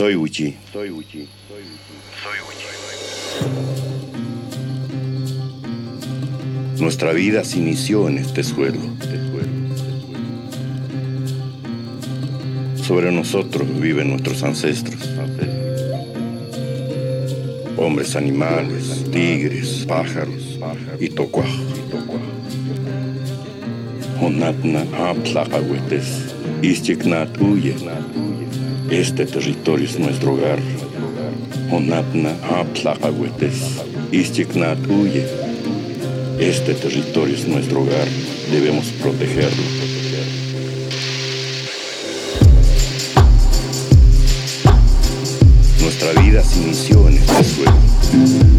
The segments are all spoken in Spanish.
Soy Uchi. Soy Uchi. Soy Uchi. Nuestra vida se inició en este suelo. Sobre nosotros viven nuestros ancestros. Hombres, animales, tigres, pájaros y tocuajos. Onatna aptlacahuetes, ischiknat huye. Este territorio es nuestro hogar. Onatna aptlacahuetes, ischiknat huye. Este territorio es nuestro hogar. Debemos protegerlo. Nuestra vida se inició en este suelo.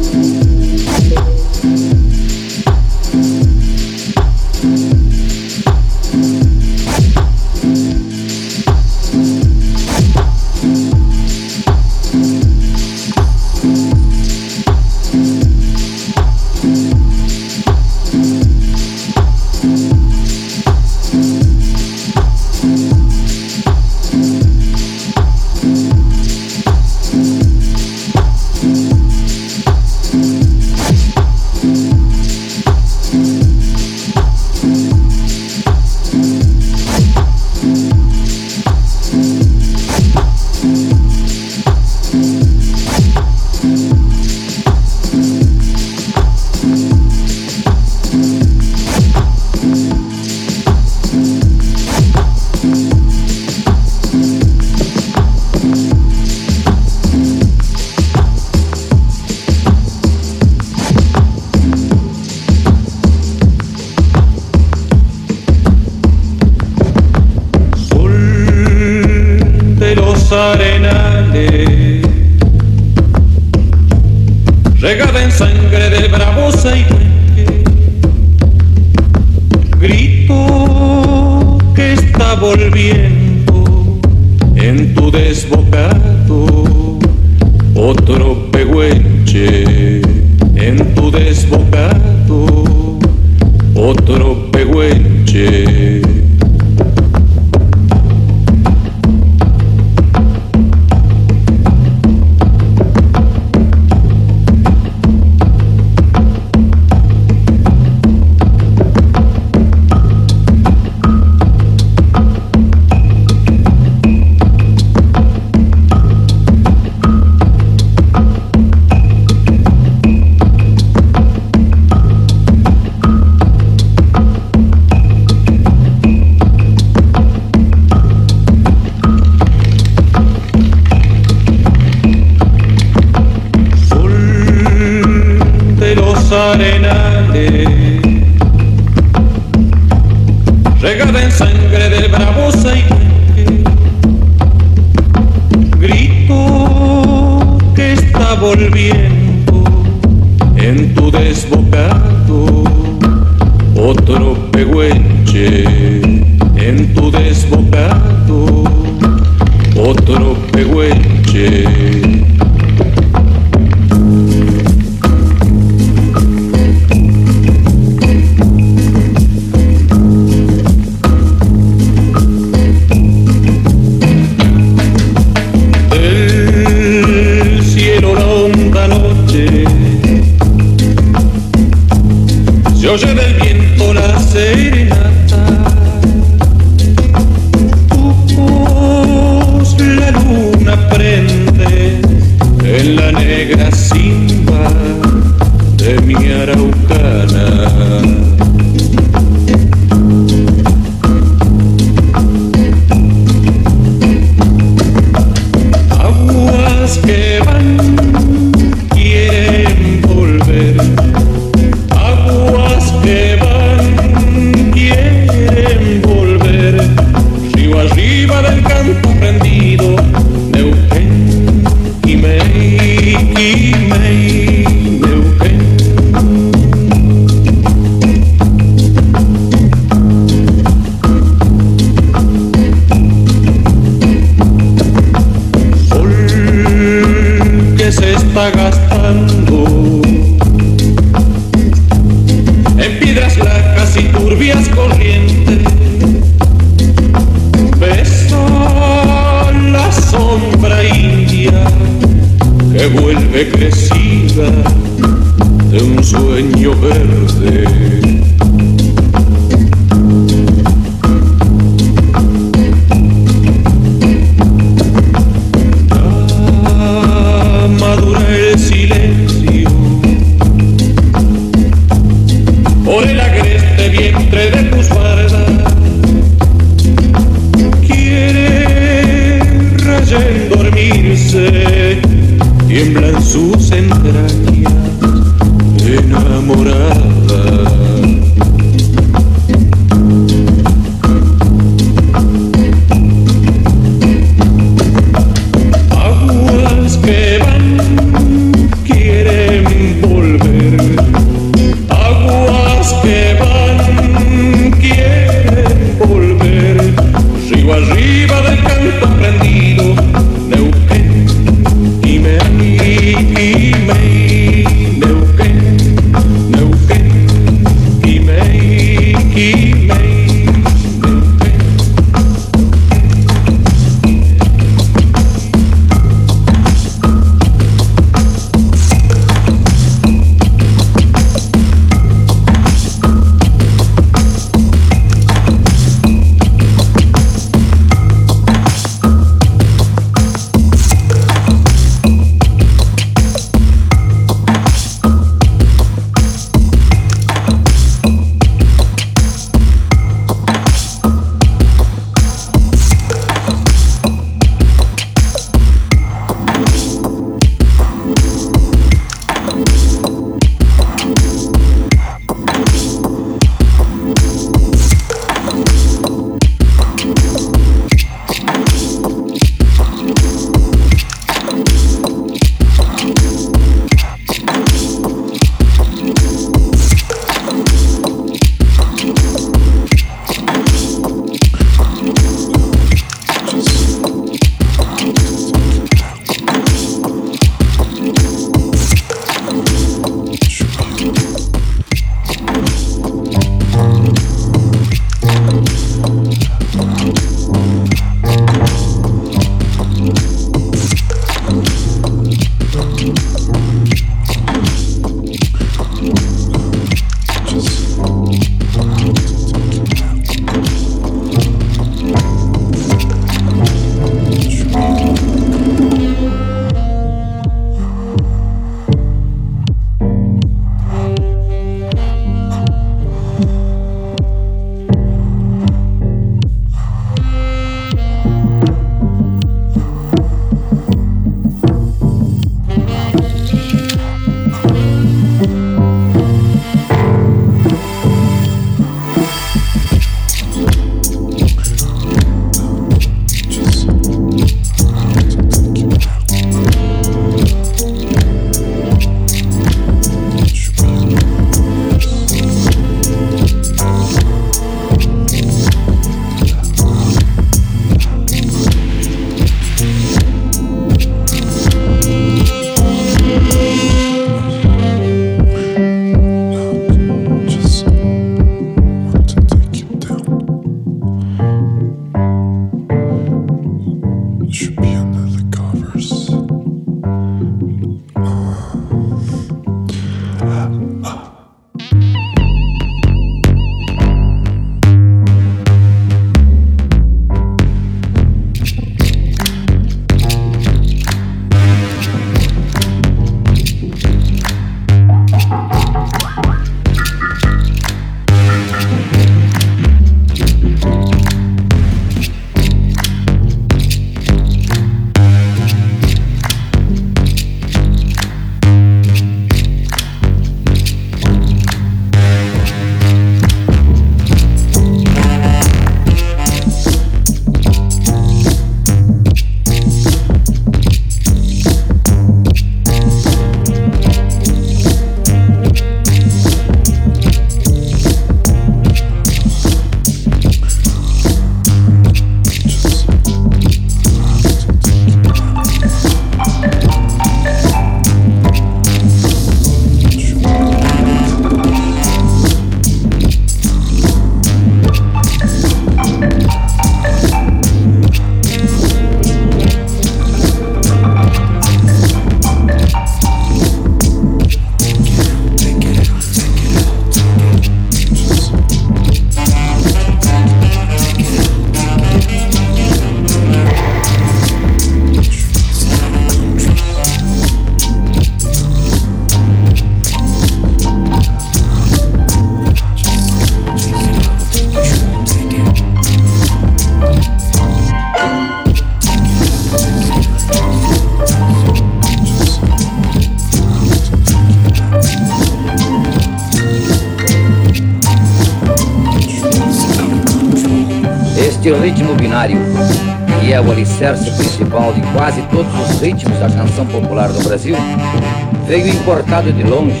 Veio importado de longe,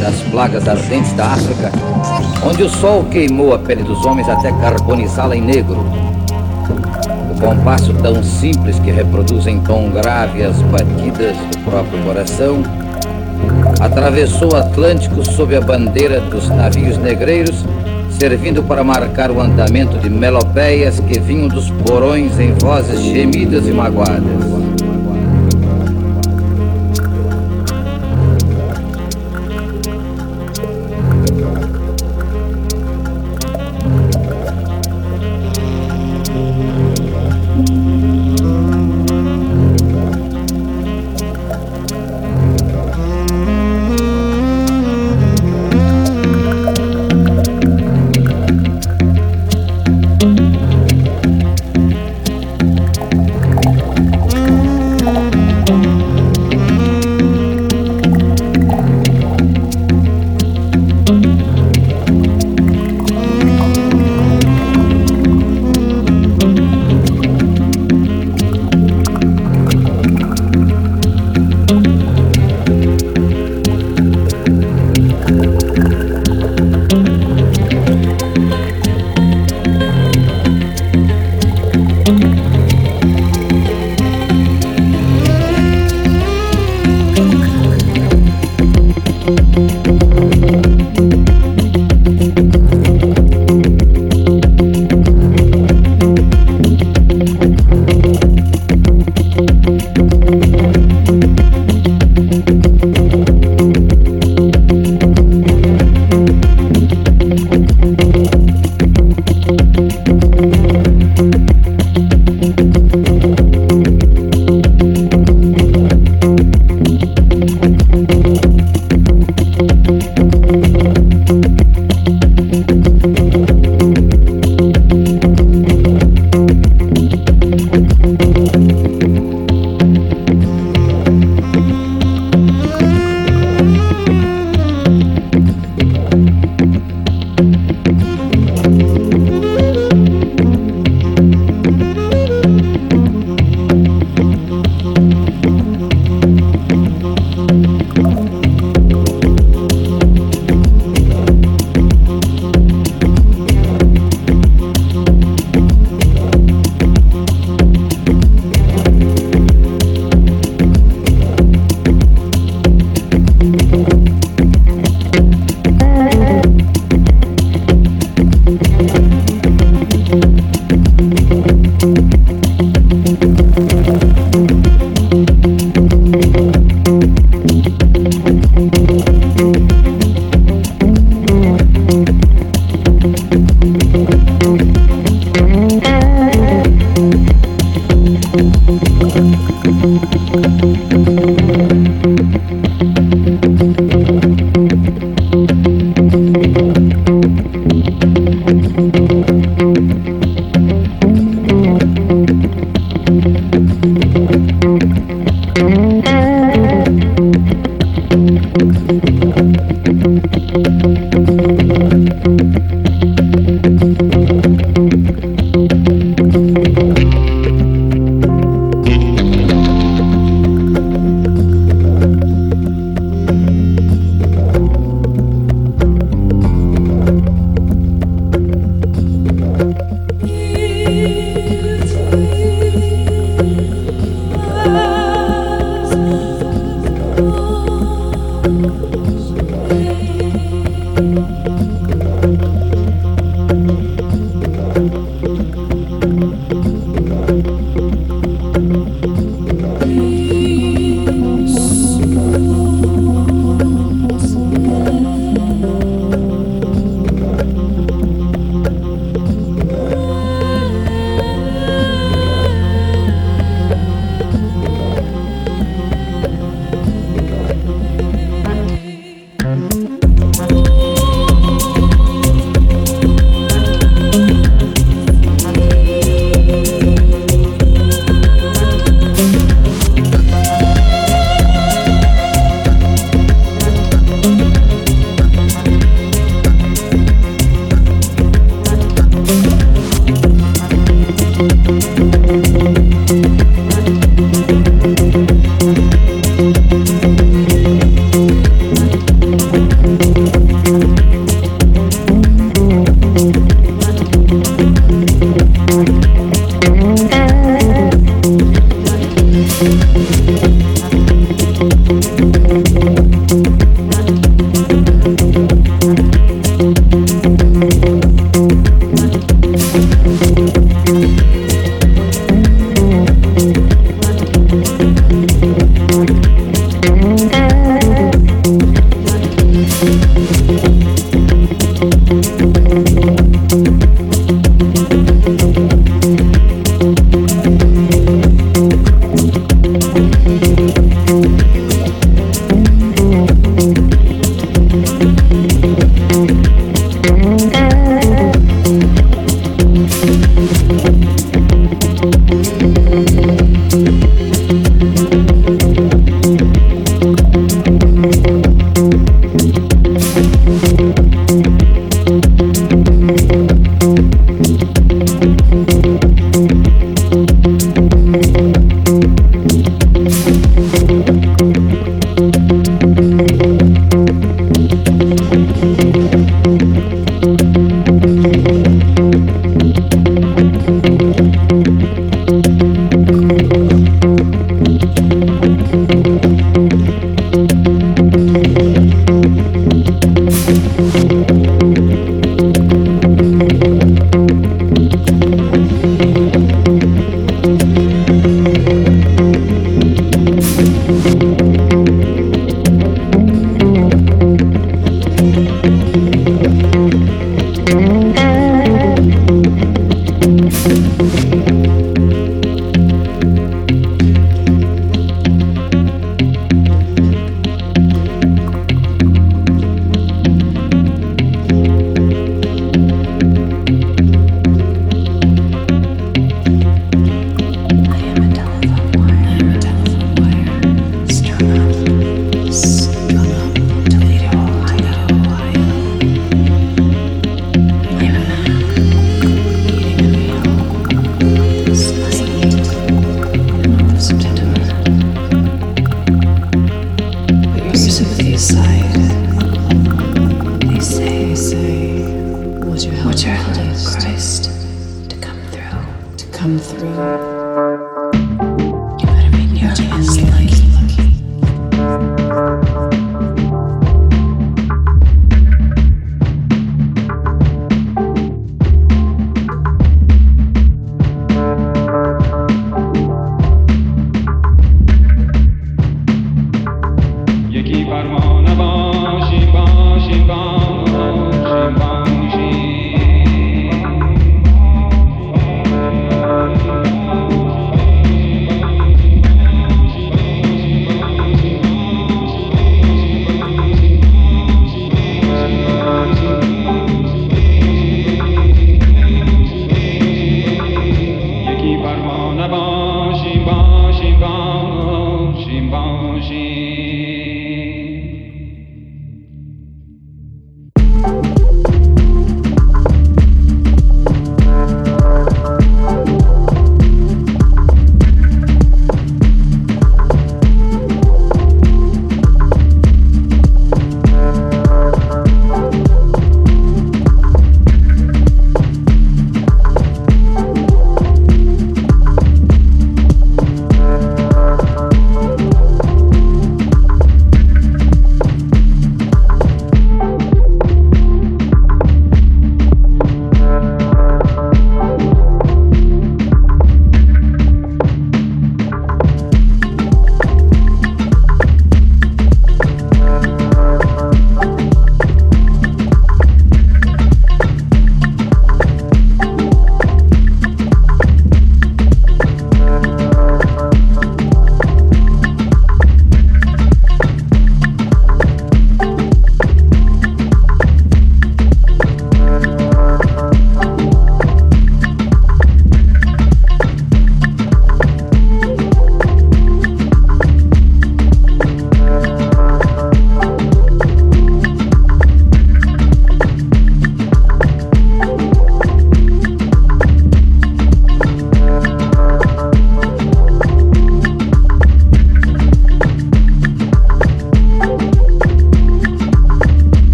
das plagas ardentes da África, onde o sol queimou a pele dos homens até carbonizá-la em negro. O compasso tão simples que reproduz em tom grave as batidas do próprio coração, atravessou o Atlântico sob a bandeira dos navios negreiros servindo para marcar o andamento de melopeias que vinham dos porões em vozes gemidas e magoadas.